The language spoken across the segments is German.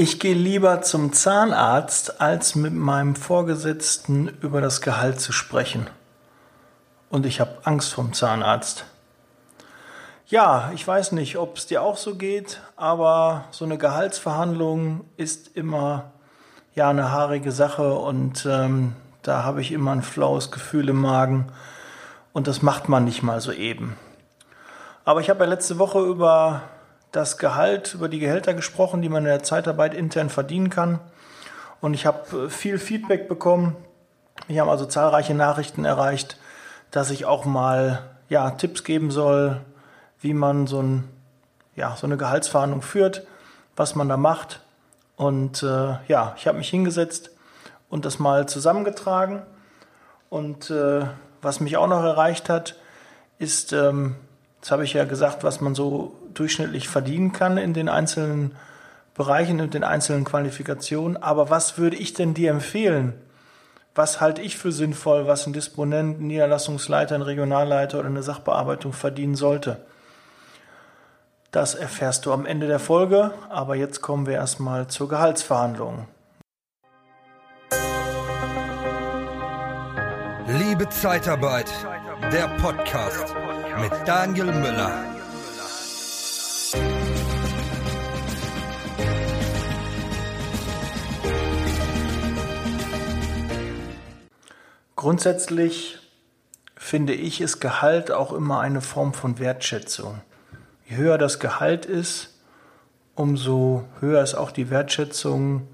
Ich gehe lieber zum Zahnarzt, als mit meinem Vorgesetzten über das Gehalt zu sprechen. Und ich habe Angst vom Zahnarzt. Ja, ich weiß nicht, ob es dir auch so geht, aber so eine Gehaltsverhandlung ist immer ja eine haarige Sache und ähm, da habe ich immer ein flaues Gefühl im Magen und das macht man nicht mal so eben. Aber ich habe ja letzte Woche über das Gehalt, über die Gehälter gesprochen, die man in der Zeitarbeit intern verdienen kann. Und ich habe äh, viel Feedback bekommen. Ich habe also zahlreiche Nachrichten erreicht, dass ich auch mal ja, Tipps geben soll, wie man so, ein, ja, so eine Gehaltsverhandlung führt, was man da macht. Und äh, ja, ich habe mich hingesetzt und das mal zusammengetragen. Und äh, was mich auch noch erreicht hat, ist, ähm, das habe ich ja gesagt, was man so durchschnittlich verdienen kann in den einzelnen Bereichen und den einzelnen Qualifikationen. Aber was würde ich denn dir empfehlen? Was halte ich für sinnvoll, was ein Disponent, ein Niederlassungsleiter, ein Regionalleiter oder eine Sachbearbeitung verdienen sollte? Das erfährst du am Ende der Folge, aber jetzt kommen wir erstmal zur Gehaltsverhandlung. Liebe Zeitarbeit, der Podcast mit Daniel Müller. Grundsätzlich finde ich, ist Gehalt auch immer eine Form von Wertschätzung. Je höher das Gehalt ist, umso höher ist auch die Wertschätzung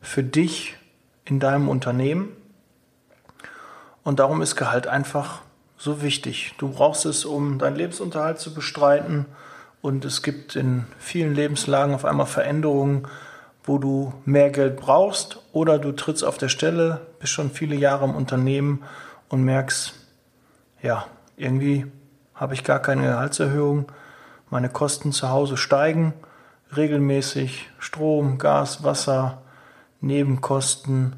für dich in deinem Unternehmen. Und darum ist Gehalt einfach so wichtig. Du brauchst es, um deinen Lebensunterhalt zu bestreiten. Und es gibt in vielen Lebenslagen auf einmal Veränderungen, wo du mehr Geld brauchst oder du trittst auf der Stelle, bist schon viele Jahre im Unternehmen und merkst, ja, irgendwie habe ich gar keine Gehaltserhöhung meine Kosten zu Hause steigen regelmäßig. Strom, Gas, Wasser, Nebenkosten,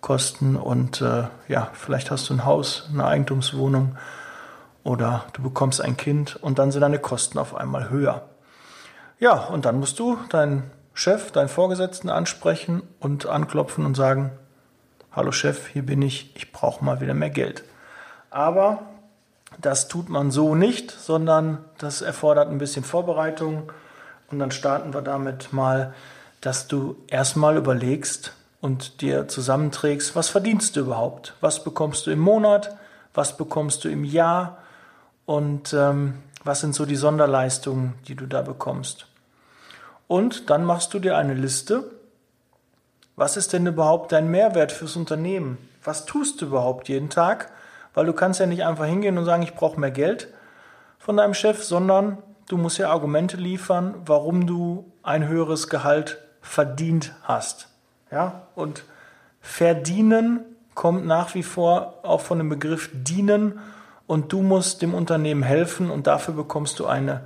Lebenserhaltungskosten und äh, ja, vielleicht hast du ein Haus, eine Eigentumswohnung oder du bekommst ein Kind und dann sind deine Kosten auf einmal höher. Ja, und dann musst du deinen Chef, deinen Vorgesetzten ansprechen und anklopfen und sagen, hallo Chef, hier bin ich, ich brauche mal wieder mehr Geld. Aber das tut man so nicht, sondern das erfordert ein bisschen Vorbereitung. Und dann starten wir damit mal, dass du erstmal überlegst und dir zusammenträgst, was verdienst du überhaupt? Was bekommst du im Monat? Was bekommst du im Jahr? Und ähm, was sind so die Sonderleistungen, die du da bekommst? Und dann machst du dir eine Liste. Was ist denn überhaupt dein Mehrwert fürs Unternehmen? Was tust du überhaupt jeden Tag? Weil du kannst ja nicht einfach hingehen und sagen, ich brauche mehr Geld von deinem Chef, sondern du musst ja Argumente liefern, warum du ein höheres Gehalt verdient hast. Ja? Und verdienen kommt nach wie vor auch von dem Begriff dienen und du musst dem Unternehmen helfen und dafür bekommst du eine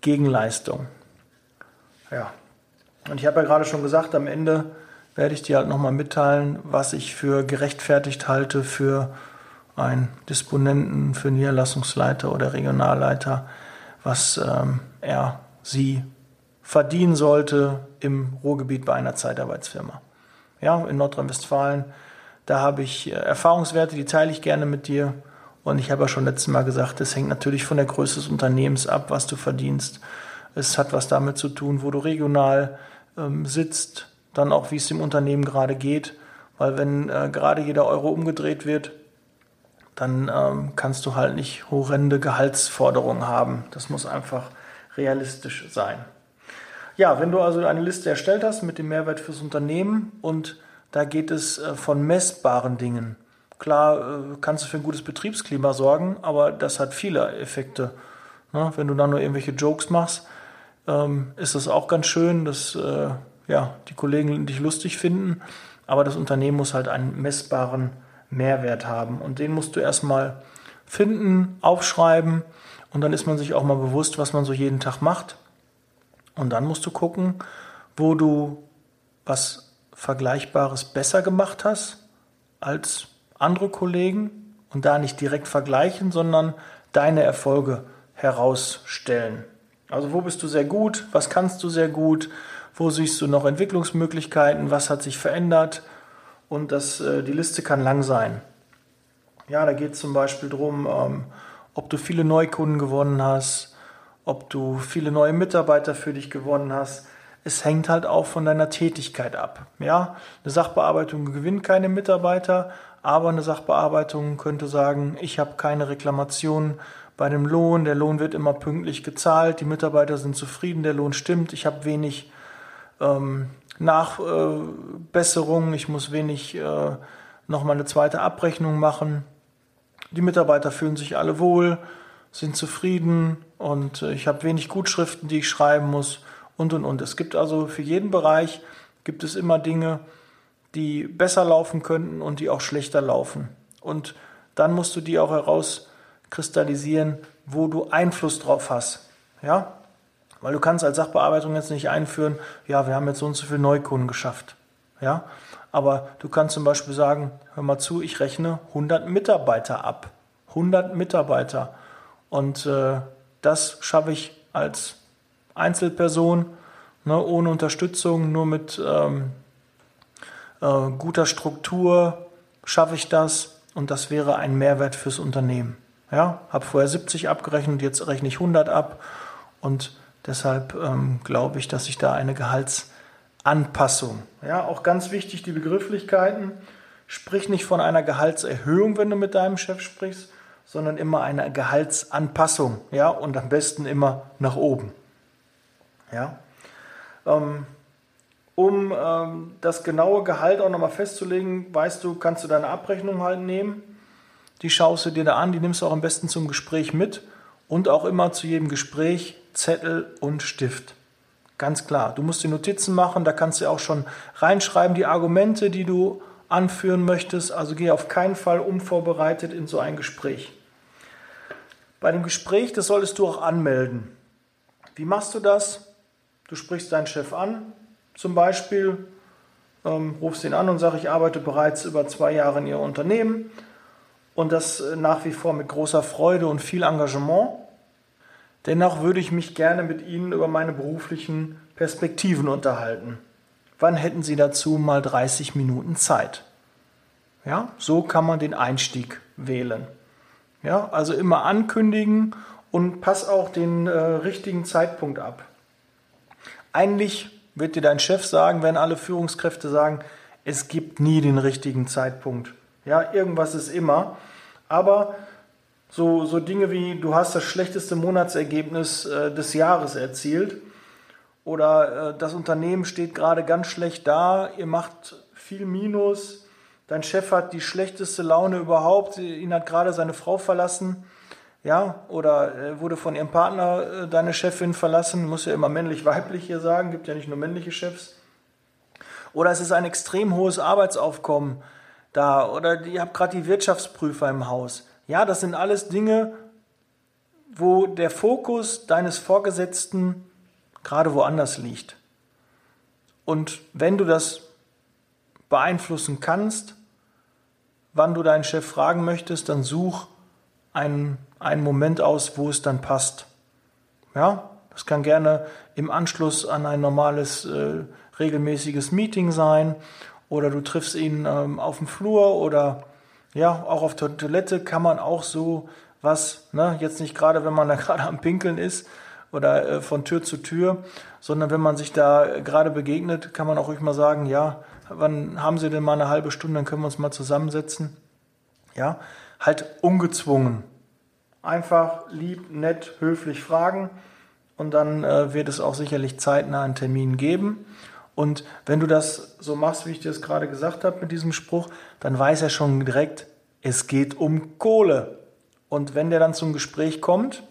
Gegenleistung. Ja. Und ich habe ja gerade schon gesagt, am Ende werde ich dir halt nochmal mitteilen, was ich für gerechtfertigt halte für einen Disponenten für Niederlassungsleiter oder Regionalleiter, was ähm, er sie verdienen sollte im Ruhrgebiet bei einer Zeitarbeitsfirma. Ja, in Nordrhein-Westfalen, da habe ich äh, Erfahrungswerte, die teile ich gerne mit dir. Und ich habe ja schon letztes Mal gesagt, es hängt natürlich von der Größe des Unternehmens ab, was du verdienst. Es hat was damit zu tun, wo du regional ähm, sitzt, dann auch, wie es dem Unternehmen gerade geht. Weil wenn äh, gerade jeder Euro umgedreht wird, dann ähm, kannst du halt nicht horrende Gehaltsforderungen haben. Das muss einfach realistisch sein. Ja, wenn du also eine Liste erstellt hast mit dem Mehrwert fürs Unternehmen und da geht es äh, von messbaren Dingen. Klar äh, kannst du für ein gutes Betriebsklima sorgen, aber das hat viele Effekte. Ne? Wenn du dann nur irgendwelche Jokes machst, ähm, ist das auch ganz schön, dass äh, ja, die Kollegen dich lustig finden, aber das Unternehmen muss halt einen messbaren Mehrwert haben. Und den musst du erstmal finden, aufschreiben und dann ist man sich auch mal bewusst, was man so jeden Tag macht. Und dann musst du gucken, wo du was Vergleichbares besser gemacht hast als andere Kollegen und da nicht direkt vergleichen, sondern deine Erfolge herausstellen. Also wo bist du sehr gut? Was kannst du sehr gut? Wo siehst du noch Entwicklungsmöglichkeiten? Was hat sich verändert? Und das, äh, die Liste kann lang sein. Ja, da geht es zum Beispiel darum, ähm, ob du viele Neukunden gewonnen hast, ob du viele neue Mitarbeiter für dich gewonnen hast. Es hängt halt auch von deiner Tätigkeit ab. Ja, eine Sachbearbeitung gewinnt keine Mitarbeiter, aber eine Sachbearbeitung könnte sagen, ich habe keine Reklamationen bei dem Lohn, der Lohn wird immer pünktlich gezahlt, die Mitarbeiter sind zufrieden, der Lohn stimmt, ich habe wenig ähm, Nachbesserungen, ich muss wenig äh, nochmal eine zweite Abrechnung machen. Die Mitarbeiter fühlen sich alle wohl, sind zufrieden und äh, ich habe wenig Gutschriften, die ich schreiben muss und und und. Es gibt also für jeden Bereich gibt es immer Dinge, die besser laufen könnten und die auch schlechter laufen. Und dann musst du die auch herauskristallisieren, wo du Einfluss drauf hast. Ja? Weil du kannst als Sachbearbeitung jetzt nicht einführen, ja, wir haben jetzt so und so viele Neukunden geschafft. Ja? Aber du kannst zum Beispiel sagen, hör mal zu, ich rechne 100 Mitarbeiter ab. 100 Mitarbeiter. Und äh, das schaffe ich als Einzelperson, ne, ohne Unterstützung, nur mit ähm, äh, guter Struktur schaffe ich das und das wäre ein Mehrwert fürs Unternehmen. Ja, habe vorher 70 abgerechnet, jetzt rechne ich 100 ab und deshalb ähm, glaube ich, dass ich da eine Gehaltsanpassung, ja, auch ganz wichtig die Begrifflichkeiten, sprich nicht von einer Gehaltserhöhung, wenn du mit deinem Chef sprichst, sondern immer eine Gehaltsanpassung, ja, und am besten immer nach oben. Ja. Ähm, um ähm, das genaue Gehalt auch nochmal festzulegen, weißt du, kannst du deine Abrechnung halt nehmen. Die schaust du dir da an, die nimmst du auch am besten zum Gespräch mit und auch immer zu jedem Gespräch Zettel und Stift. Ganz klar. Du musst die Notizen machen, da kannst du auch schon reinschreiben, die Argumente, die du anführen möchtest. Also geh auf keinen Fall unvorbereitet in so ein Gespräch. Bei dem Gespräch, das solltest du auch anmelden. Wie machst du das? Du sprichst deinen Chef an, zum Beispiel, ähm, rufst ihn an und sagst, ich arbeite bereits über zwei Jahre in Ihr Unternehmen und das äh, nach wie vor mit großer Freude und viel Engagement. Dennoch würde ich mich gerne mit Ihnen über meine beruflichen Perspektiven unterhalten. Wann hätten Sie dazu mal 30 Minuten Zeit? Ja, so kann man den Einstieg wählen. Ja, also immer ankündigen und pass auch den äh, richtigen Zeitpunkt ab. Eigentlich wird dir dein Chef sagen, wenn alle Führungskräfte sagen, es gibt nie den richtigen Zeitpunkt. Ja, irgendwas ist immer. Aber so, so Dinge wie, du hast das schlechteste Monatsergebnis äh, des Jahres erzielt oder äh, das Unternehmen steht gerade ganz schlecht da, ihr macht viel Minus, dein Chef hat die schlechteste Laune überhaupt, ihn hat gerade seine Frau verlassen ja, oder äh, wurde von ihrem Partner äh, deine Chefin verlassen, muss ja immer männlich-weiblich hier sagen, gibt ja nicht nur männliche Chefs. Oder es ist ein extrem hohes Arbeitsaufkommen da, oder ihr habt gerade die Wirtschaftsprüfer im Haus. Ja, das sind alles Dinge, wo der Fokus deines Vorgesetzten gerade woanders liegt. Und wenn du das beeinflussen kannst, wann du deinen Chef fragen möchtest, dann such einen einen Moment aus, wo es dann passt. Ja, das kann gerne im Anschluss an ein normales, äh, regelmäßiges Meeting sein oder du triffst ihn ähm, auf dem Flur oder ja, auch auf der Toilette kann man auch so was, ne, jetzt nicht gerade, wenn man da gerade am Pinkeln ist oder äh, von Tür zu Tür, sondern wenn man sich da gerade begegnet, kann man auch ruhig mal sagen, ja, wann haben Sie denn mal eine halbe Stunde, dann können wir uns mal zusammensetzen. Ja, halt ungezwungen. Einfach lieb, nett, höflich fragen und dann äh, wird es auch sicherlich zeitnah einen Termin geben. Und wenn du das so machst, wie ich dir es gerade gesagt habe mit diesem Spruch, dann weiß er schon direkt, es geht um Kohle. Und wenn der dann zum Gespräch kommt,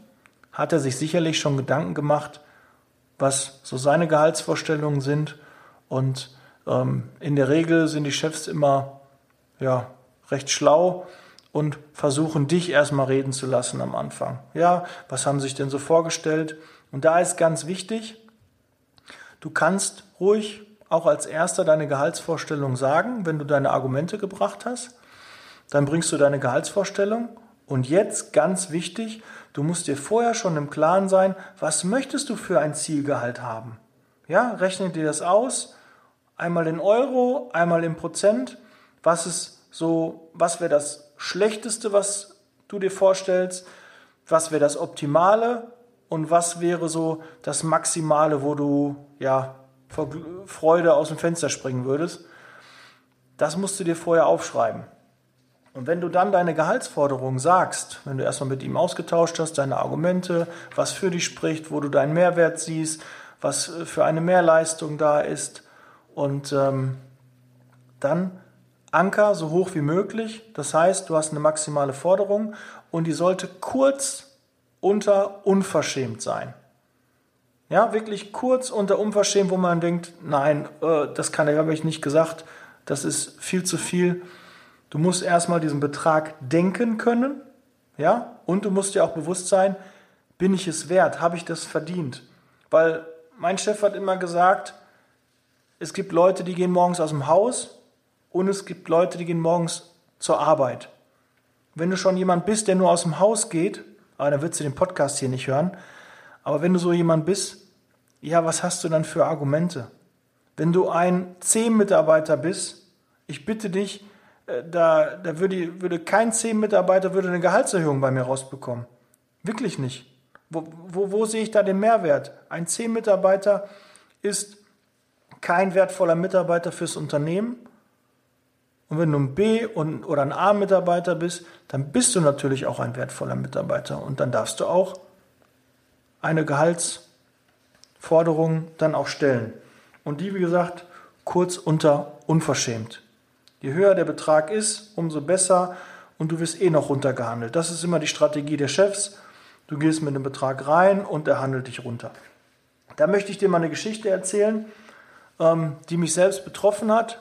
hat er sich sicherlich schon Gedanken gemacht, was so seine Gehaltsvorstellungen sind. Und in der Regel sind die Chefs immer ja, recht schlau und versuchen dich erstmal reden zu lassen am Anfang. Ja, was haben sie sich denn so vorgestellt? Und da ist ganz wichtig, du kannst ruhig auch als erster deine Gehaltsvorstellung sagen, wenn du deine Argumente gebracht hast. Dann bringst du deine Gehaltsvorstellung. Und jetzt ganz wichtig, Du musst dir vorher schon im Klaren sein, was möchtest du für ein Zielgehalt haben? Ja, rechne dir das aus. Einmal in Euro, einmal in Prozent. Was ist so, was wäre das Schlechteste, was du dir vorstellst? Was wäre das Optimale? Und was wäre so das Maximale, wo du, ja, vor Freude aus dem Fenster springen würdest? Das musst du dir vorher aufschreiben. Und wenn du dann deine Gehaltsforderung sagst, wenn du erstmal mit ihm ausgetauscht hast, deine Argumente, was für dich spricht, wo du deinen Mehrwert siehst, was für eine Mehrleistung da ist und ähm, dann Anker so hoch wie möglich. Das heißt, du hast eine maximale Forderung und die sollte kurz unter unverschämt sein. Ja, wirklich kurz unter unverschämt, wo man denkt, nein, äh, das kann er, habe ich nicht gesagt, das ist viel zu viel. Du musst erstmal diesen Betrag denken können, ja, und du musst dir auch bewusst sein, bin ich es wert, habe ich das verdient? Weil mein Chef hat immer gesagt, es gibt Leute, die gehen morgens aus dem Haus und es gibt Leute, die gehen morgens zur Arbeit. Wenn du schon jemand bist, der nur aus dem Haus geht, aber dann würdest du den Podcast hier nicht hören, aber wenn du so jemand bist, ja, was hast du dann für Argumente? Wenn du ein C-Mitarbeiter bist, ich bitte dich, äh, da, da würde, würde kein C-Mitarbeiter würde eine Gehaltserhöhung bei mir rausbekommen. Wirklich nicht. Wo, wo, wo sehe ich da den Mehrwert? Ein C-Mitarbeiter ist kein wertvoller Mitarbeiter fürs Unternehmen. Und wenn du ein B- und, oder ein A-Mitarbeiter bist, dann bist du natürlich auch ein wertvoller Mitarbeiter. Und dann darfst du auch eine Gehaltsforderung dann auch stellen. Und die, wie gesagt, kurz unter unverschämt. Je höher der Betrag ist, umso besser und du wirst eh noch runtergehandelt. Das ist immer die Strategie der Chefs. Du gehst mit dem Betrag rein und er handelt dich runter. Da möchte ich dir mal eine Geschichte erzählen, die mich selbst betroffen hat.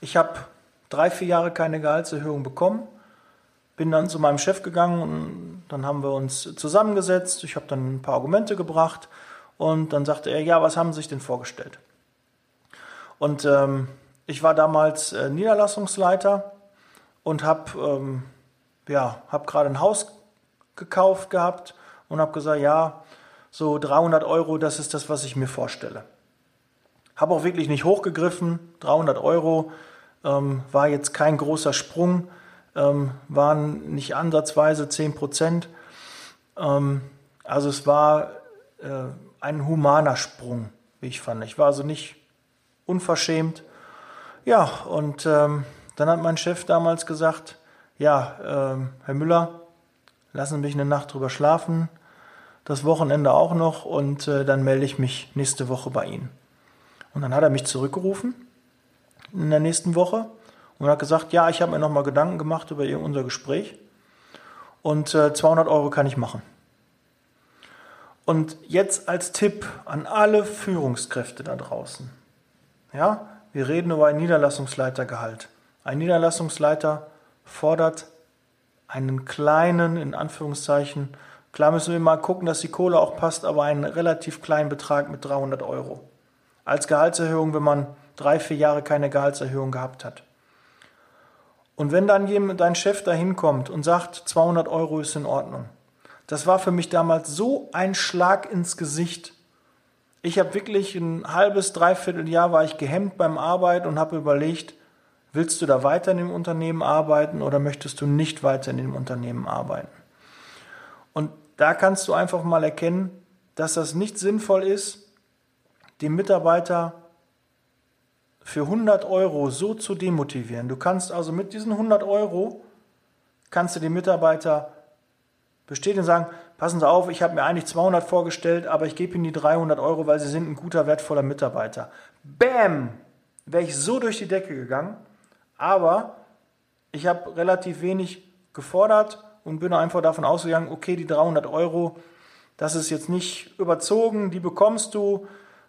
Ich habe drei, vier Jahre keine Gehaltserhöhung bekommen, bin dann zu meinem Chef gegangen und dann haben wir uns zusammengesetzt. Ich habe dann ein paar Argumente gebracht und dann sagte er, ja, was haben Sie sich denn vorgestellt? Und ähm, ich war damals äh, Niederlassungsleiter und habe ähm, ja, hab gerade ein Haus gekauft gehabt und habe gesagt, ja, so 300 Euro, das ist das, was ich mir vorstelle. Habe auch wirklich nicht hochgegriffen, 300 Euro ähm, war jetzt kein großer Sprung, ähm, waren nicht ansatzweise 10 Prozent. Ähm, also es war äh, ein humaner Sprung, wie ich fand. Ich war also nicht unverschämt. Ja, und ähm, dann hat mein Chef damals gesagt, ja, ähm, Herr Müller, lassen Sie mich eine Nacht drüber schlafen, das Wochenende auch noch und äh, dann melde ich mich nächste Woche bei Ihnen. Und dann hat er mich zurückgerufen in der nächsten Woche und hat gesagt, ja, ich habe mir nochmal Gedanken gemacht über unser Gespräch und äh, 200 Euro kann ich machen. Und jetzt als Tipp an alle Führungskräfte da draußen. Ja, wir reden über ein Niederlassungsleitergehalt. Ein Niederlassungsleiter fordert einen kleinen, in Anführungszeichen, klar müssen wir mal gucken, dass die Kohle auch passt, aber einen relativ kleinen Betrag mit 300 Euro. Als Gehaltserhöhung, wenn man drei, vier Jahre keine Gehaltserhöhung gehabt hat. Und wenn dann jemand, dein Chef da hinkommt und sagt, 200 Euro ist in Ordnung, das war für mich damals so ein Schlag ins Gesicht. Ich habe wirklich ein halbes, dreiviertel Jahr war ich gehemmt beim Arbeiten und habe überlegt, willst du da weiter in dem Unternehmen arbeiten oder möchtest du nicht weiter in dem Unternehmen arbeiten? Und da kannst du einfach mal erkennen, dass das nicht sinnvoll ist, den Mitarbeiter für 100 Euro so zu demotivieren. Du kannst also mit diesen 100 Euro, kannst du den Mitarbeiter bestätigen und sagen, passen Sie auf, ich habe mir eigentlich 200 vorgestellt, aber ich gebe Ihnen die 300 Euro, weil Sie sind ein guter, wertvoller Mitarbeiter. Bäm! Wäre ich so durch die Decke gegangen, aber ich habe relativ wenig gefordert und bin einfach davon ausgegangen, okay, die 300 Euro, das ist jetzt nicht überzogen, die bekommst du,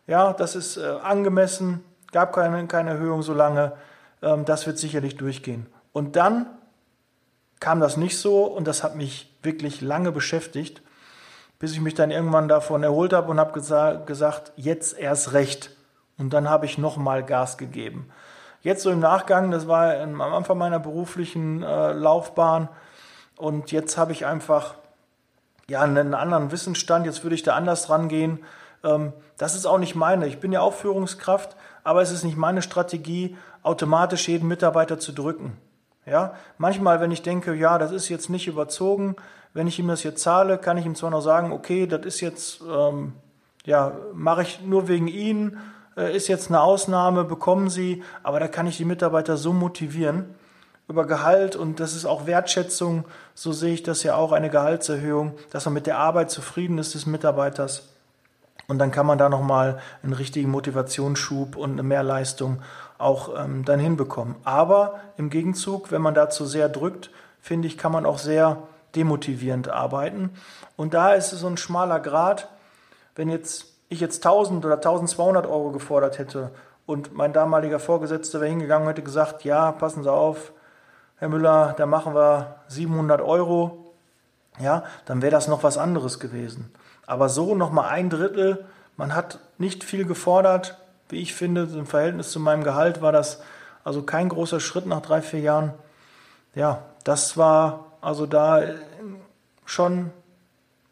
ja, das ist äh, angemessen, gab keine, keine Erhöhung so lange, ähm, das wird sicherlich durchgehen. Und dann kam das nicht so und das hat mich wirklich lange beschäftigt, bis ich mich dann irgendwann davon erholt habe und habe gesa gesagt, jetzt erst recht. Und dann habe ich nochmal Gas gegeben. Jetzt so im Nachgang, das war am Anfang meiner beruflichen äh, Laufbahn und jetzt habe ich einfach ja, einen anderen Wissensstand, jetzt würde ich da anders rangehen. Ähm, das ist auch nicht meine. Ich bin ja auch Führungskraft, aber es ist nicht meine Strategie, automatisch jeden Mitarbeiter zu drücken. Ja, manchmal, wenn ich denke, ja, das ist jetzt nicht überzogen, wenn ich ihm das jetzt zahle, kann ich ihm zwar noch sagen, okay, das ist jetzt, ähm, ja, mache ich nur wegen Ihnen, äh, ist jetzt eine Ausnahme, bekommen Sie, aber da kann ich die Mitarbeiter so motivieren über Gehalt und das ist auch Wertschätzung, so sehe ich das ja auch, eine Gehaltserhöhung, dass man mit der Arbeit zufrieden ist des Mitarbeiters. Und dann kann man da nochmal einen richtigen Motivationsschub und eine Mehrleistung auch ähm, dann hinbekommen. Aber im Gegenzug, wenn man dazu sehr drückt, finde ich, kann man auch sehr demotivierend arbeiten. Und da ist es so ein schmaler Grad, wenn jetzt ich jetzt 1000 oder 1200 Euro gefordert hätte und mein damaliger Vorgesetzter wäre hingegangen und hätte gesagt, ja, passen Sie auf, Herr Müller, da machen wir 700 Euro, ja, dann wäre das noch was anderes gewesen. Aber so nochmal ein Drittel, man hat nicht viel gefordert, wie ich finde, im Verhältnis zu meinem Gehalt war das also kein großer Schritt nach drei, vier Jahren. Ja, das war also da schon,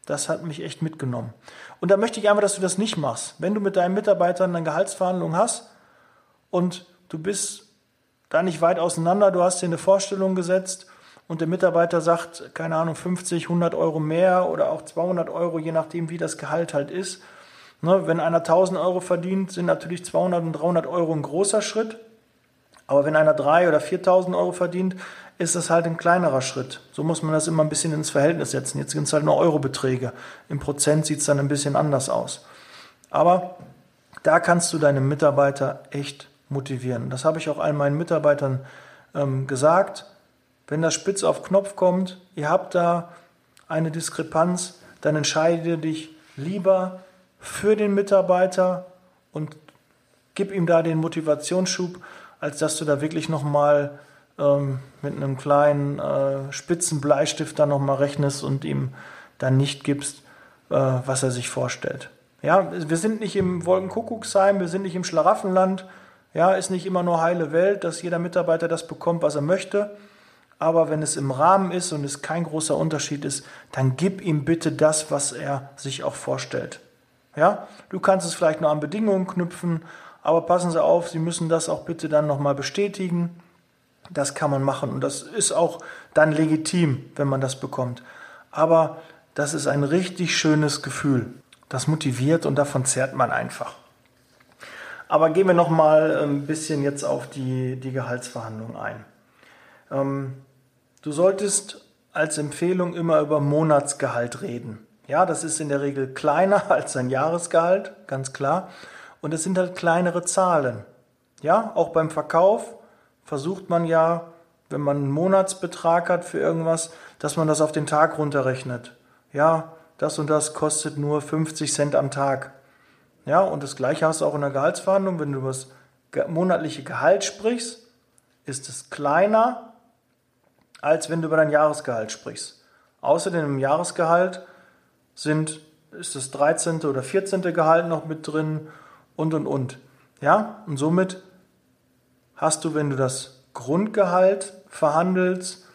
das hat mich echt mitgenommen. Und da möchte ich einfach, dass du das nicht machst. Wenn du mit deinen Mitarbeitern eine Gehaltsverhandlung hast und du bist da nicht weit auseinander, du hast dir eine Vorstellung gesetzt und der Mitarbeiter sagt, keine Ahnung, 50, 100 Euro mehr oder auch 200 Euro, je nachdem, wie das Gehalt halt ist. Ne, wenn einer 1000 Euro verdient, sind natürlich 200 und 300 Euro ein großer Schritt. Aber wenn einer 3 oder 4000 Euro verdient, ist das halt ein kleinerer Schritt. So muss man das immer ein bisschen ins Verhältnis setzen. Jetzt sind es halt nur Eurobeträge. Im Prozent sieht es dann ein bisschen anders aus. Aber da kannst du deine Mitarbeiter echt motivieren. Das habe ich auch all meinen Mitarbeitern ähm, gesagt. Wenn das spitz auf Knopf kommt, ihr habt da eine Diskrepanz, dann entscheide dich lieber für den Mitarbeiter und gib ihm da den Motivationsschub, als dass du da wirklich nochmal ähm, mit einem kleinen äh, spitzen Bleistift dann nochmal rechnest und ihm dann nicht gibst, äh, was er sich vorstellt. Ja, wir sind nicht im Wolkenkuckucksheim, wir sind nicht im Schlaraffenland. Ja, ist nicht immer nur heile Welt, dass jeder Mitarbeiter das bekommt, was er möchte. Aber wenn es im Rahmen ist und es kein großer Unterschied ist, dann gib ihm bitte das, was er sich auch vorstellt. Ja, du kannst es vielleicht nur an Bedingungen knüpfen, aber passen Sie auf, Sie müssen das auch bitte dann nochmal bestätigen. Das kann man machen und das ist auch dann legitim, wenn man das bekommt. Aber das ist ein richtig schönes Gefühl. Das motiviert und davon zehrt man einfach. Aber gehen wir noch mal ein bisschen jetzt auf die, die Gehaltsverhandlung ein. Ähm, du solltest als Empfehlung immer über Monatsgehalt reden. Ja, das ist in der Regel kleiner als ein Jahresgehalt, ganz klar. Und es sind halt kleinere Zahlen. Ja, auch beim Verkauf versucht man ja, wenn man einen Monatsbetrag hat für irgendwas, dass man das auf den Tag runterrechnet. Ja, das und das kostet nur 50 Cent am Tag. Ja, und das gleiche hast du auch in der Gehaltsverhandlung. Wenn du über das monatliche Gehalt sprichst, ist es kleiner, als wenn du über dein Jahresgehalt sprichst. Außerdem im Jahresgehalt sind, ist das 13. oder 14. Gehalt noch mit drin und und und. Ja, und somit hast du, wenn du das Grundgehalt verhandelst,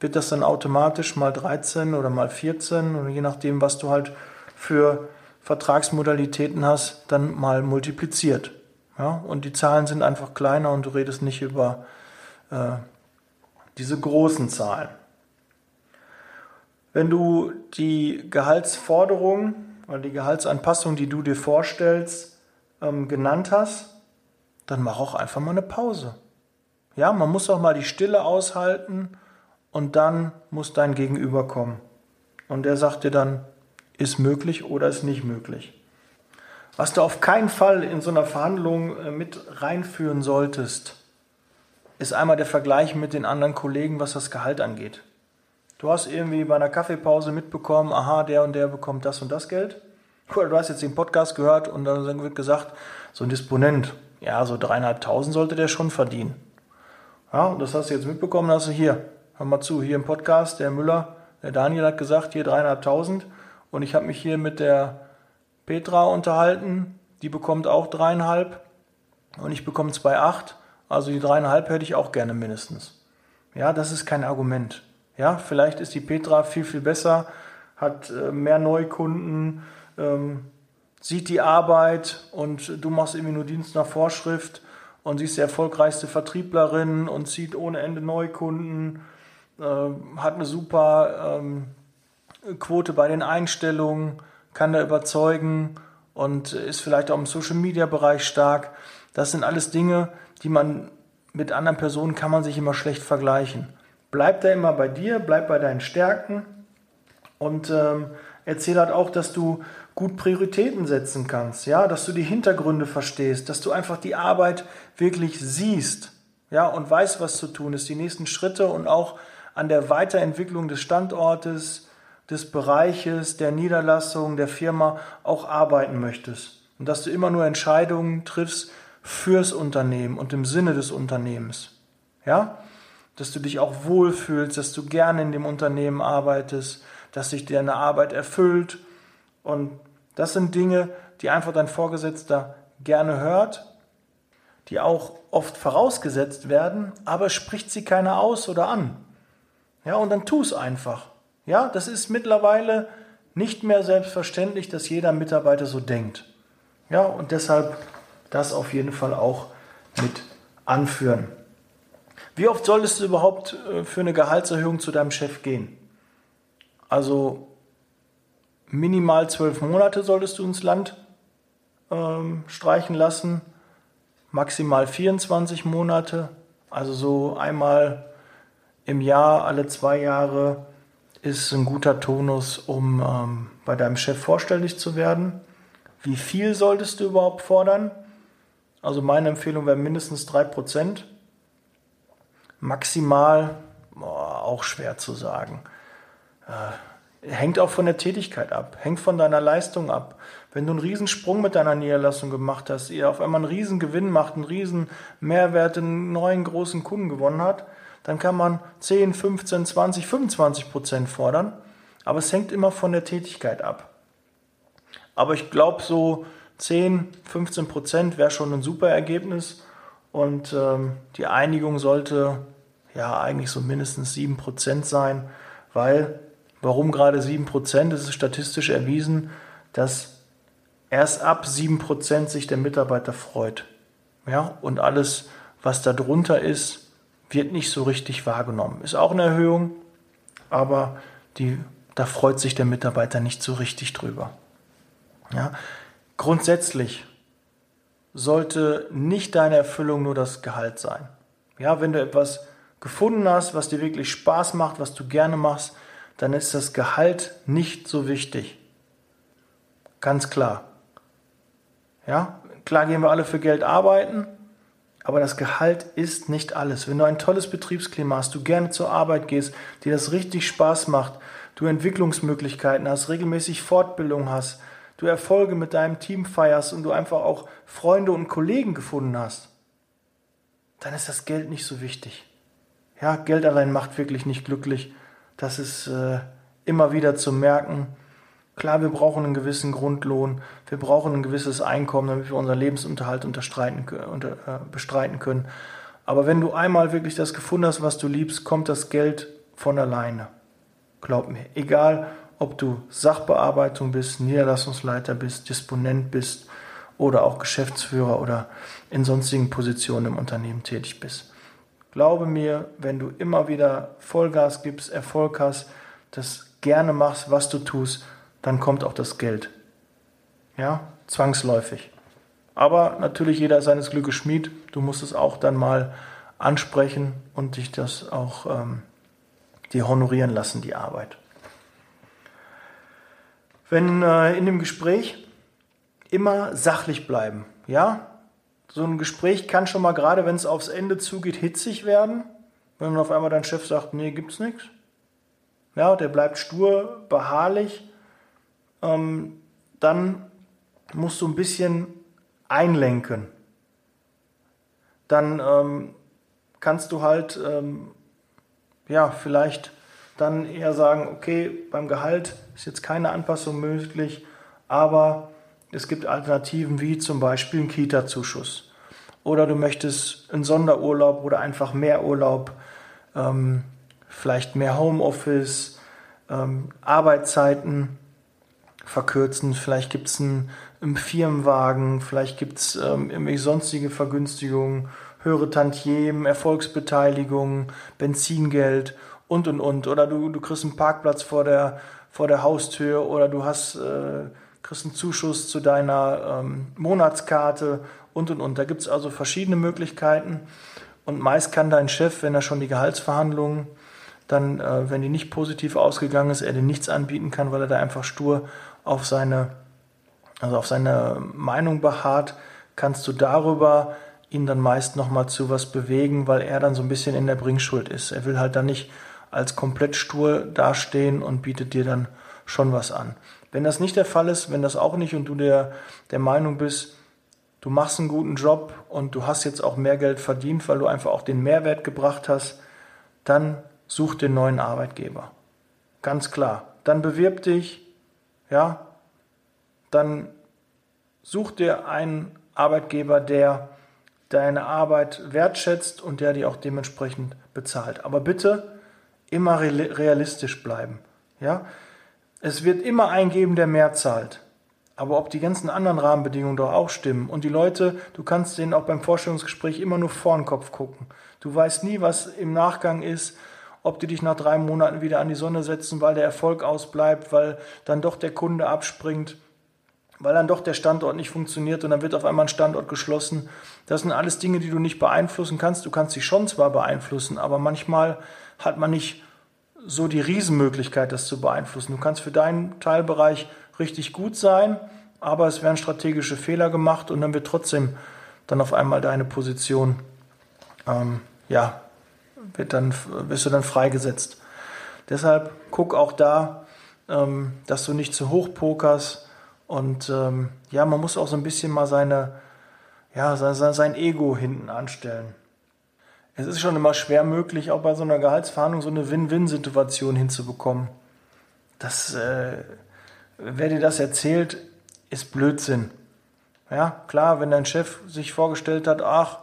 wird das dann automatisch mal 13 oder mal 14 oder je nachdem, was du halt für Vertragsmodalitäten hast, dann mal multipliziert. Ja, und die Zahlen sind einfach kleiner und du redest nicht über äh, diese großen Zahlen. Wenn du die Gehaltsforderung oder die Gehaltsanpassung, die du dir vorstellst, ähm, genannt hast, dann mach auch einfach mal eine Pause. Ja, man muss auch mal die Stille aushalten und dann muss dein Gegenüber kommen. Und der sagt dir dann, ist möglich oder ist nicht möglich. Was du auf keinen Fall in so einer Verhandlung äh, mit reinführen solltest, ist einmal der Vergleich mit den anderen Kollegen, was das Gehalt angeht. Du hast irgendwie bei einer Kaffeepause mitbekommen, aha, der und der bekommt das und das Geld. Oder du hast jetzt den Podcast gehört und dann wird gesagt, so ein Disponent, ja, so dreieinhalbtausend sollte der schon verdienen. Ja, und das hast du jetzt mitbekommen, hast du hier, hör mal zu, hier im Podcast, der Müller, der Daniel hat gesagt, hier dreieinhalbtausend. Und ich habe mich hier mit der Petra unterhalten, die bekommt auch dreieinhalb und ich bekomme 2,8. Also die dreieinhalb hätte ich auch gerne mindestens. Ja, das ist kein Argument. Ja, vielleicht ist die Petra viel, viel besser, hat äh, mehr Neukunden, ähm, sieht die Arbeit und du machst irgendwie nur Dienst nach Vorschrift und sie ist die erfolgreichste Vertrieblerin und zieht ohne Ende Neukunden, äh, hat eine super ähm, Quote bei den Einstellungen, kann da überzeugen und ist vielleicht auch im Social Media Bereich stark. Das sind alles Dinge, die man mit anderen Personen kann man sich immer schlecht vergleichen. Bleib da immer bei dir, bleib bei deinen Stärken und ähm, erzähl halt auch, dass du gut Prioritäten setzen kannst, ja, dass du die Hintergründe verstehst, dass du einfach die Arbeit wirklich siehst, ja, und weißt, was zu tun ist, die nächsten Schritte und auch an der Weiterentwicklung des Standortes, des Bereiches, der Niederlassung, der Firma auch arbeiten möchtest. Und dass du immer nur Entscheidungen triffst fürs Unternehmen und im Sinne des Unternehmens. Ja? Dass du dich auch wohlfühlst, dass du gerne in dem Unternehmen arbeitest, dass sich deine Arbeit erfüllt. Und das sind Dinge, die einfach dein Vorgesetzter gerne hört, die auch oft vorausgesetzt werden, aber spricht sie keiner aus oder an. Ja, und dann tu es einfach. Ja, das ist mittlerweile nicht mehr selbstverständlich, dass jeder Mitarbeiter so denkt. Ja, und deshalb das auf jeden Fall auch mit anführen. Wie oft solltest du überhaupt äh, für eine Gehaltserhöhung zu deinem Chef gehen? Also minimal zwölf Monate solltest du ins Land ähm, streichen lassen, maximal 24 Monate, also so einmal im Jahr, alle zwei Jahre ist ein guter Tonus, um ähm, bei deinem Chef vorstellig zu werden. Wie viel solltest du überhaupt fordern? Also meine Empfehlung wäre mindestens 3%. Maximal, boah, auch schwer zu sagen. Äh, hängt auch von der Tätigkeit ab, hängt von deiner Leistung ab. Wenn du einen Riesensprung mit deiner Niederlassung gemacht hast, ihr auf einmal einen Riesengewinn macht, einen riesen Mehrwert, einen neuen großen Kunden gewonnen hat, dann kann man 10, 15, 20, 25 Prozent fordern. Aber es hängt immer von der Tätigkeit ab. Aber ich glaube, so 10, 15 Prozent wäre schon ein super Ergebnis. Und ähm, die Einigung sollte ja eigentlich so mindestens 7 Prozent sein, weil, warum gerade 7 Prozent? Es ist statistisch erwiesen, dass erst ab 7 Prozent sich der Mitarbeiter freut. Ja, und alles, was darunter ist, wird nicht so richtig wahrgenommen. Ist auch eine Erhöhung, aber die, da freut sich der Mitarbeiter nicht so richtig drüber. Ja? Grundsätzlich sollte nicht deine Erfüllung nur das Gehalt sein. Ja, wenn du etwas gefunden hast, was dir wirklich Spaß macht, was du gerne machst, dann ist das Gehalt nicht so wichtig. Ganz klar. Ja, klar gehen wir alle für Geld arbeiten, aber das Gehalt ist nicht alles. Wenn du ein tolles Betriebsklima hast, du gerne zur Arbeit gehst, dir das richtig Spaß macht, du Entwicklungsmöglichkeiten hast, regelmäßig Fortbildung hast, du Erfolge mit deinem Team feierst und du einfach auch Freunde und Kollegen gefunden hast, dann ist das Geld nicht so wichtig. Ja, Geld allein macht wirklich nicht glücklich. Das ist äh, immer wieder zu merken. Klar, wir brauchen einen gewissen Grundlohn, wir brauchen ein gewisses Einkommen, damit wir unseren Lebensunterhalt unter, äh, bestreiten können. Aber wenn du einmal wirklich das gefunden hast, was du liebst, kommt das Geld von alleine. Glaub mir. Egal, ob du Sachbearbeitung bist, Niederlassungsleiter bist, Disponent bist oder auch Geschäftsführer oder in sonstigen Positionen im Unternehmen tätig bist. Glaube mir, wenn du immer wieder Vollgas gibst, Erfolg hast, das gerne machst, was du tust, dann kommt auch das Geld. Ja, zwangsläufig. Aber natürlich jeder seines Glückes Schmied. Du musst es auch dann mal ansprechen und dich das auch ähm, dir honorieren lassen, die Arbeit. Wenn äh, in dem Gespräch immer sachlich bleiben, ja, so ein Gespräch kann schon mal gerade, wenn es aufs Ende zugeht, hitzig werden. Wenn dann auf einmal dein Chef sagt, nee, gibt's nichts. Ja, der bleibt stur, beharrlich ähm, dann musst du ein bisschen einlenken. Dann ähm, kannst du halt, ähm, ja, vielleicht dann eher sagen, okay, beim Gehalt ist jetzt keine Anpassung möglich, aber es gibt Alternativen wie zum Beispiel einen Kita-Zuschuss. Oder du möchtest einen Sonderurlaub oder einfach mehr Urlaub, ähm, vielleicht mehr Homeoffice, ähm, Arbeitszeiten verkürzen, vielleicht gibt es einen, einen, Firmenwagen, vielleicht gibt es ähm, irgendwelche sonstige Vergünstigungen, höhere Tantiemen, Erfolgsbeteiligung, Benzingeld und und und. Oder du, du kriegst einen Parkplatz vor der, vor der Haustür oder du hast, äh, kriegst einen Zuschuss zu deiner ähm, Monatskarte und und und. Da gibt es also verschiedene Möglichkeiten. Und meist kann dein Chef, wenn er schon die Gehaltsverhandlungen dann, äh, wenn die nicht positiv ausgegangen ist, er dir nichts anbieten kann, weil er da einfach stur auf seine, also auf seine Meinung beharrt, kannst du darüber ihn dann meist nochmal zu was bewegen, weil er dann so ein bisschen in der Bringschuld ist. Er will halt dann nicht als komplett stur dastehen und bietet dir dann schon was an. Wenn das nicht der Fall ist, wenn das auch nicht und du der, der Meinung bist, du machst einen guten Job und du hast jetzt auch mehr Geld verdient, weil du einfach auch den Mehrwert gebracht hast, dann such den neuen Arbeitgeber. Ganz klar. Dann bewirb dich, ja, dann such dir einen Arbeitgeber, der deine Arbeit wertschätzt und der die auch dementsprechend bezahlt. Aber bitte immer realistisch bleiben. Ja? Es wird immer einen geben, der mehr zahlt. Aber ob die ganzen anderen Rahmenbedingungen doch auch stimmen und die Leute, du kannst denen auch beim Vorstellungsgespräch immer nur vor den Kopf gucken. Du weißt nie, was im Nachgang ist, ob die dich nach drei Monaten wieder an die Sonne setzen, weil der Erfolg ausbleibt, weil dann doch der Kunde abspringt, weil dann doch der Standort nicht funktioniert und dann wird auf einmal ein Standort geschlossen. Das sind alles Dinge, die du nicht beeinflussen kannst. Du kannst dich schon zwar beeinflussen, aber manchmal hat man nicht so die Riesenmöglichkeit, das zu beeinflussen. Du kannst für deinen Teilbereich richtig gut sein, aber es werden strategische Fehler gemacht und dann wird trotzdem dann auf einmal deine Position ähm, ja, wird dann, wirst du dann freigesetzt. Deshalb guck auch da, ähm, dass du nicht zu hoch pokerst. Und ähm, ja, man muss auch so ein bisschen mal seine, ja, sein, sein Ego hinten anstellen. Es ist schon immer schwer möglich, auch bei so einer Gehaltsverhandlung so eine Win-Win-Situation hinzubekommen. Das, äh, wer dir das erzählt, ist Blödsinn. Ja, klar, wenn dein Chef sich vorgestellt hat, ach,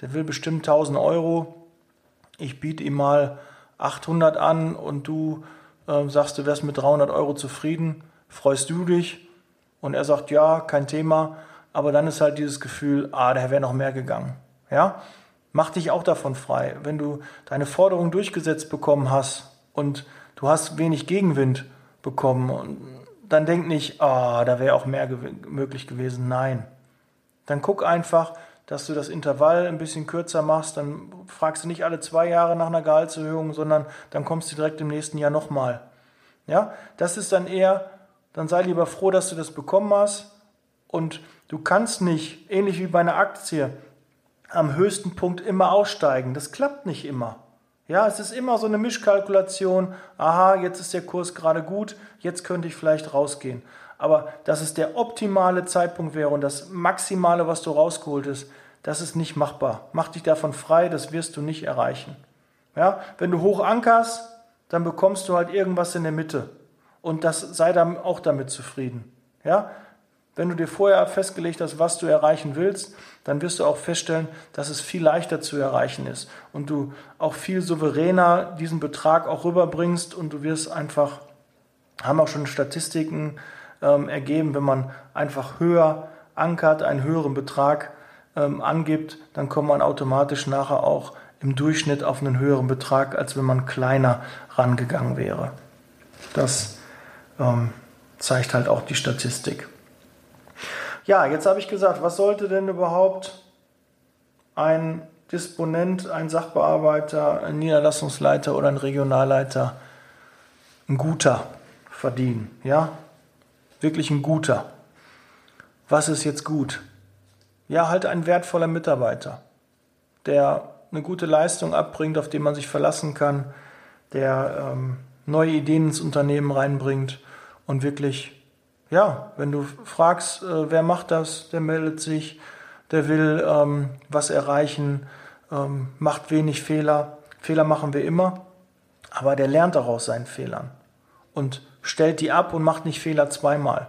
der will bestimmt 1000 Euro, ich biete ihm mal 800 an und du äh, sagst, du wärst mit 300 Euro zufrieden, freust du dich? Und er sagt, ja, kein Thema. Aber dann ist halt dieses Gefühl, ah, der wäre noch mehr gegangen. Ja? Mach dich auch davon frei. Wenn du deine Forderung durchgesetzt bekommen hast und du hast wenig Gegenwind bekommen, dann denk nicht, ah, da wäre auch mehr gew möglich gewesen. Nein. Dann guck einfach, dass du das Intervall ein bisschen kürzer machst, dann fragst du nicht alle zwei Jahre nach einer Gehaltserhöhung, sondern dann kommst du direkt im nächsten Jahr nochmal. Ja, das ist dann eher, dann sei lieber froh, dass du das bekommen hast und du kannst nicht, ähnlich wie bei einer Aktie, am höchsten Punkt immer aussteigen. Das klappt nicht immer. Ja, es ist immer so eine Mischkalkulation. Aha, jetzt ist der Kurs gerade gut, jetzt könnte ich vielleicht rausgehen. Aber dass es der optimale Zeitpunkt wäre und das Maximale, was du rausgeholt hast, das ist nicht machbar. Mach dich davon frei, das wirst du nicht erreichen. Ja, wenn du hoch ankerst, dann bekommst du halt irgendwas in der Mitte. Und das sei dann auch damit zufrieden. Ja, wenn du dir vorher festgelegt hast, was du erreichen willst, dann wirst du auch feststellen, dass es viel leichter zu erreichen ist und du auch viel souveräner diesen Betrag auch rüberbringst und du wirst einfach, haben auch schon Statistiken ähm, ergeben, wenn man einfach höher ankert, einen höheren Betrag, ähm, angibt, dann kommt man automatisch nachher auch im Durchschnitt auf einen höheren Betrag, als wenn man kleiner rangegangen wäre. Das ähm, zeigt halt auch die Statistik. Ja, jetzt habe ich gesagt, was sollte denn überhaupt ein Disponent, ein Sachbearbeiter, ein Niederlassungsleiter oder ein Regionalleiter ein guter verdienen? Ja, wirklich ein guter. Was ist jetzt gut? ja, halt ein wertvoller Mitarbeiter, der eine gute Leistung abbringt, auf den man sich verlassen kann, der ähm, neue Ideen ins Unternehmen reinbringt und wirklich, ja, wenn du fragst, äh, wer macht das, der meldet sich, der will ähm, was erreichen, ähm, macht wenig Fehler. Fehler machen wir immer, aber der lernt auch aus seinen Fehlern und stellt die ab und macht nicht Fehler zweimal.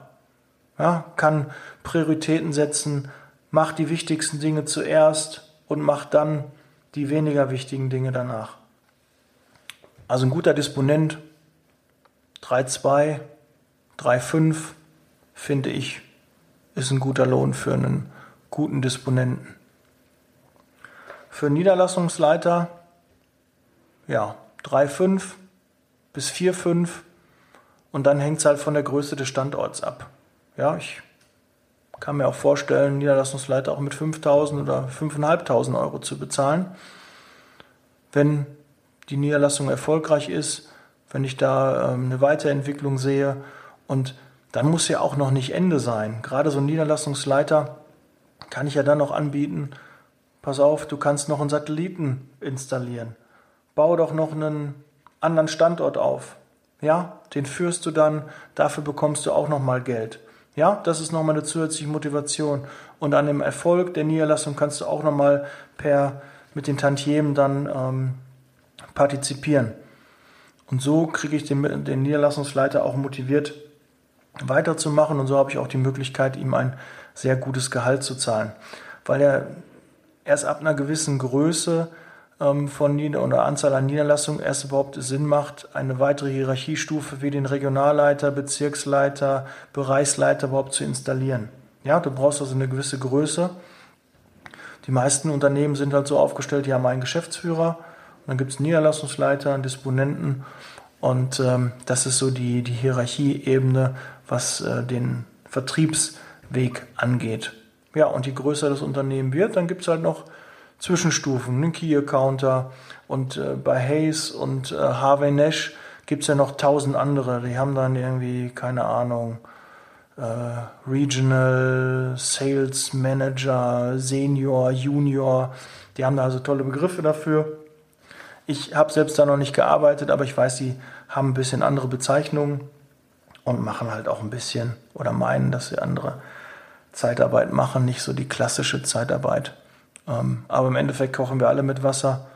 Ja, kann Prioritäten setzen, mach die wichtigsten Dinge zuerst und mach dann die weniger wichtigen Dinge danach. Also ein guter Disponent 3,2, 3,5 finde ich, ist ein guter Lohn für einen guten Disponenten. Für einen Niederlassungsleiter, ja, 3,5 bis 4,5 und dann hängt es halt von der Größe des Standorts ab. Ja, ich kann mir auch vorstellen, Niederlassungsleiter auch mit 5.000 oder 5.500 Euro zu bezahlen. Wenn die Niederlassung erfolgreich ist, wenn ich da ähm, eine Weiterentwicklung sehe und dann muss ja auch noch nicht Ende sein. Gerade so ein Niederlassungsleiter kann ich ja dann noch anbieten, pass auf, du kannst noch einen Satelliten installieren. Bau doch noch einen anderen Standort auf. Ja, den führst du dann, dafür bekommst du auch nochmal Geld. Ja, das ist nochmal eine zusätzliche Motivation. Und an dem Erfolg der Niederlassung kannst du auch nochmal per, mit den Tantiemen dann ähm, partizipieren. Und so kriege ich den, den Niederlassungsleiter auch motiviert, weiterzumachen. Und so habe ich auch die Möglichkeit, ihm ein sehr gutes Gehalt zu zahlen. Weil er erst ab einer gewissen Größe ähm, von Nieder oder Anzahl an Niederlassungen erst überhaupt Sinn macht, eine weitere Hierarchiestufe wie den Regionalleiter, Bezirksleiter, Bereichsleiter überhaupt zu installieren. Ja, du brauchst also eine gewisse Größe. Die meisten Unternehmen sind halt so aufgestellt, die haben einen Geschäftsführer, und dann gibt es Niederlassungsleiter, Disponenten und ähm, das ist so die, die Hierarchieebene, was äh, den Vertriebsweg angeht. Ja, und je größer das Unternehmen wird, dann gibt es halt noch Zwischenstufen, einen Key-Accounter und äh, bei Hayes und äh, Harvey Nash gibt es ja noch tausend andere. Die haben dann irgendwie, keine Ahnung, Regional Sales Manager, Senior, Junior. Die haben da also tolle Begriffe dafür. Ich habe selbst da noch nicht gearbeitet, aber ich weiß, die haben ein bisschen andere Bezeichnungen und machen halt auch ein bisschen oder meinen, dass sie andere Zeitarbeit machen, nicht so die klassische Zeitarbeit. Ähm, aber im Endeffekt kochen wir alle mit Wasser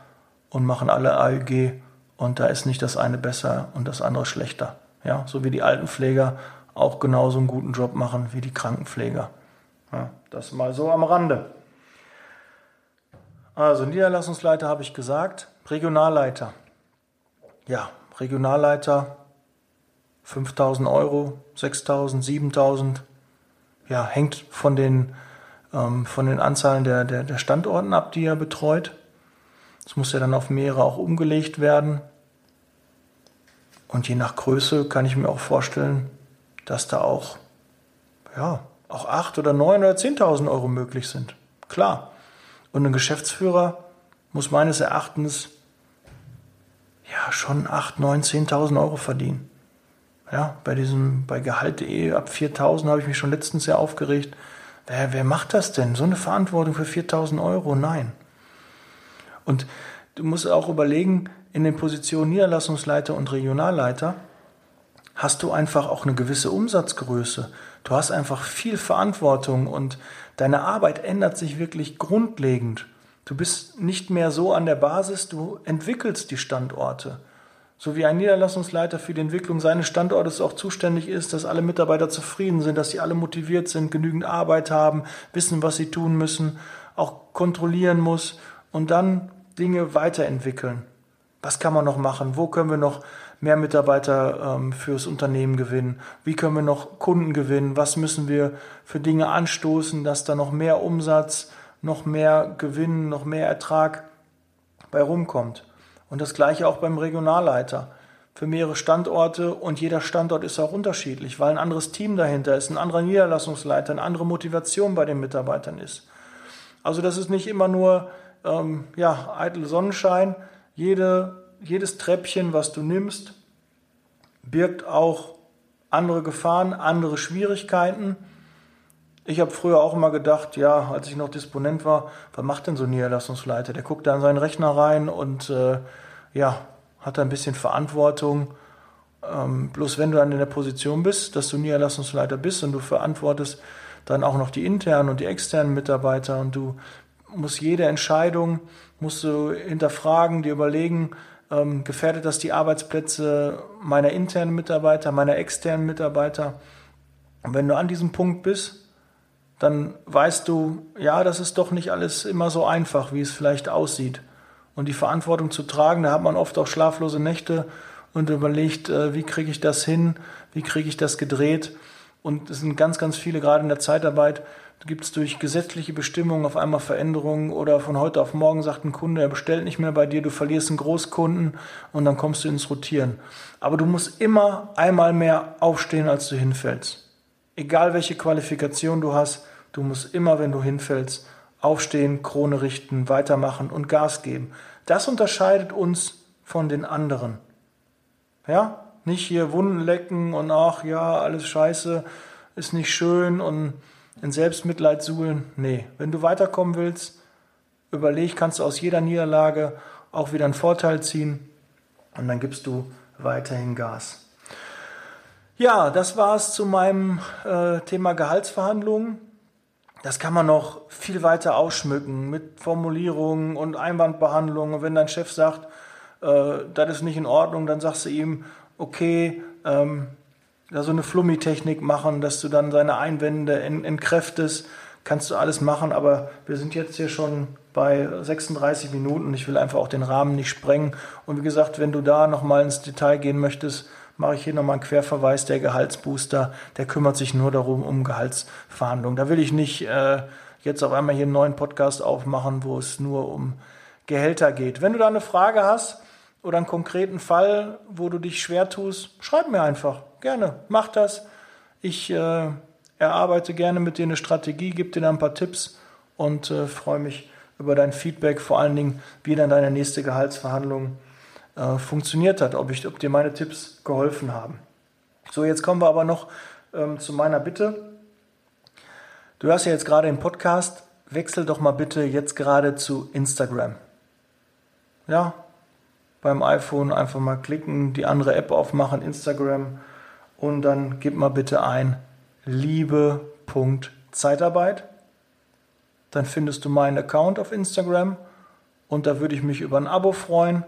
und machen alle AEG und da ist nicht das eine besser und das andere schlechter. Ja, so wie die Altenpfleger auch genauso einen guten Job machen wie die Krankenpfleger. Ja, das mal so am Rande. Also Niederlassungsleiter habe ich gesagt, Regionalleiter. Ja, Regionalleiter 5000 Euro, 6000, 7000. Ja, hängt von den ähm, von den Anzahlen der, der, der Standorten ab, die er betreut. Es muss ja dann auf mehrere auch umgelegt werden. Und je nach Größe kann ich mir auch vorstellen, dass da auch, ja, auch 8 oder 9 oder 10.000 Euro möglich sind. Klar. Und ein Geschäftsführer muss meines Erachtens ja schon 8, 9, 10.000 Euro verdienen. Ja, bei diesem, bei Gehalt.de ab 4.000 habe ich mich schon letztens sehr aufgeregt. Wer, wer macht das denn? So eine Verantwortung für 4000 Euro? Nein. Und du musst auch überlegen, in den Positionen Niederlassungsleiter und Regionalleiter hast du einfach auch eine gewisse Umsatzgröße. Du hast einfach viel Verantwortung und deine Arbeit ändert sich wirklich grundlegend. Du bist nicht mehr so an der Basis, du entwickelst die Standorte so wie ein Niederlassungsleiter für die Entwicklung seines Standortes auch zuständig ist, dass alle Mitarbeiter zufrieden sind, dass sie alle motiviert sind, genügend Arbeit haben, wissen, was sie tun müssen, auch kontrollieren muss und dann Dinge weiterentwickeln. Was kann man noch machen? Wo können wir noch mehr Mitarbeiter ähm, fürs Unternehmen gewinnen? Wie können wir noch Kunden gewinnen? Was müssen wir für Dinge anstoßen, dass da noch mehr Umsatz, noch mehr Gewinn, noch mehr Ertrag bei rumkommt? Und das gleiche auch beim Regionalleiter. Für mehrere Standorte und jeder Standort ist auch unterschiedlich, weil ein anderes Team dahinter ist, ein anderer Niederlassungsleiter, eine andere Motivation bei den Mitarbeitern ist. Also das ist nicht immer nur ähm, ja, eitel Sonnenschein. Jede, jedes Treppchen, was du nimmst, birgt auch andere Gefahren, andere Schwierigkeiten. Ich habe früher auch immer gedacht, ja, als ich noch Disponent war, was macht denn so ein Niederlassungsleiter? Der guckt da in seinen Rechner rein und äh, ja, hat ein bisschen Verantwortung. Ähm, bloß wenn du dann in der Position bist, dass du Niederlassungsleiter bist und du verantwortest dann auch noch die internen und die externen Mitarbeiter und du musst jede Entscheidung musst du hinterfragen, dir überlegen, ähm, gefährdet das die Arbeitsplätze meiner internen Mitarbeiter, meiner externen Mitarbeiter? Und wenn du an diesem Punkt bist, dann weißt du, ja, das ist doch nicht alles immer so einfach, wie es vielleicht aussieht. Und die Verantwortung zu tragen, da hat man oft auch schlaflose Nächte und überlegt, äh, wie kriege ich das hin, wie kriege ich das gedreht. Und es sind ganz, ganz viele, gerade in der Zeitarbeit, gibt es durch gesetzliche Bestimmungen auf einmal Veränderungen oder von heute auf morgen sagt ein Kunde, er bestellt nicht mehr bei dir, du verlierst einen Großkunden und dann kommst du ins Rotieren. Aber du musst immer einmal mehr aufstehen, als du hinfällst. Egal welche Qualifikation du hast, du musst immer, wenn du hinfällst, aufstehen, Krone richten, weitermachen und Gas geben. Das unterscheidet uns von den anderen. Ja, nicht hier Wunden lecken und ach ja, alles scheiße, ist nicht schön und in Selbstmitleid suhlen. Nee, wenn du weiterkommen willst, überleg, kannst du aus jeder Niederlage auch wieder einen Vorteil ziehen und dann gibst du weiterhin Gas. Ja, das war es zu meinem äh, Thema Gehaltsverhandlungen. Das kann man noch viel weiter ausschmücken mit Formulierungen und Einwandbehandlungen. Und wenn dein Chef sagt, äh, das ist nicht in Ordnung, dann sagst du ihm, okay, ähm, da so eine Flummi-Technik machen, dass du dann seine Einwände entkräftest, kannst du alles machen, aber wir sind jetzt hier schon bei 36 Minuten. Ich will einfach auch den Rahmen nicht sprengen. Und wie gesagt, wenn du da nochmal ins Detail gehen möchtest, mache ich hier nochmal einen Querverweis. Der Gehaltsbooster, der kümmert sich nur darum, um Gehaltsverhandlungen. Da will ich nicht äh, jetzt auf einmal hier einen neuen Podcast aufmachen, wo es nur um Gehälter geht. Wenn du da eine Frage hast oder einen konkreten Fall, wo du dich schwer tust, schreib mir einfach gerne, mach das. Ich äh, erarbeite gerne mit dir eine Strategie, gebe dir ein paar Tipps und äh, freue mich über dein Feedback, vor allen Dingen, wie dann deine nächste Gehaltsverhandlung äh, funktioniert hat, ob, ich, ob dir meine Tipps geholfen haben. So, jetzt kommen wir aber noch ähm, zu meiner Bitte. Du hörst ja jetzt gerade im Podcast, wechsel doch mal bitte jetzt gerade zu Instagram. Ja, beim iPhone einfach mal klicken, die andere App aufmachen, Instagram und dann gib mal bitte ein liebe.zeitarbeit. Dann findest du meinen Account auf Instagram und da würde ich mich über ein Abo freuen.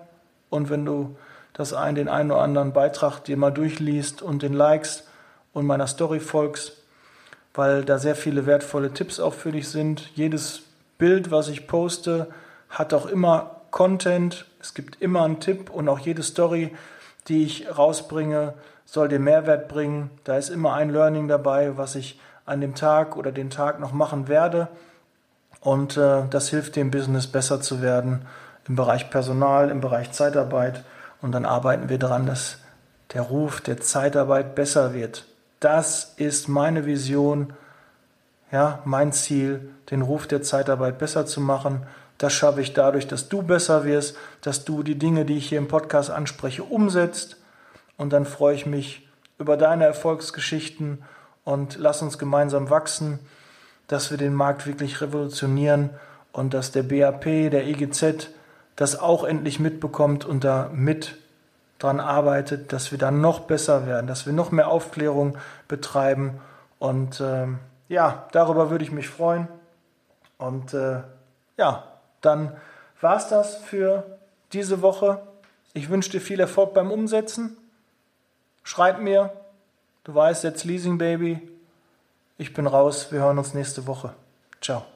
Und wenn du das ein, den einen oder anderen Beitrag dir mal durchliest und den likest und meiner Story folgst, weil da sehr viele wertvolle Tipps auch für dich sind. Jedes Bild, was ich poste, hat auch immer Content. Es gibt immer einen Tipp und auch jede Story, die ich rausbringe, soll dir Mehrwert bringen. Da ist immer ein Learning dabei, was ich an dem Tag oder den Tag noch machen werde. Und äh, das hilft dem Business besser zu werden im Bereich Personal, im Bereich Zeitarbeit. Und dann arbeiten wir daran, dass der Ruf der Zeitarbeit besser wird. Das ist meine Vision, ja, mein Ziel, den Ruf der Zeitarbeit besser zu machen. Das schaffe ich dadurch, dass du besser wirst, dass du die Dinge, die ich hier im Podcast anspreche, umsetzt und dann freue ich mich über deine Erfolgsgeschichten und lass uns gemeinsam wachsen, dass wir den Markt wirklich revolutionieren und dass der BAP, der EGZ das auch endlich mitbekommt und da mit dran arbeitet, dass wir dann noch besser werden, dass wir noch mehr Aufklärung betreiben. Und äh, ja, darüber würde ich mich freuen. Und äh, ja, dann war es das für diese Woche. Ich wünsche dir viel Erfolg beim Umsetzen. Schreib mir, du weißt jetzt Leasing Baby. Ich bin raus, wir hören uns nächste Woche. Ciao.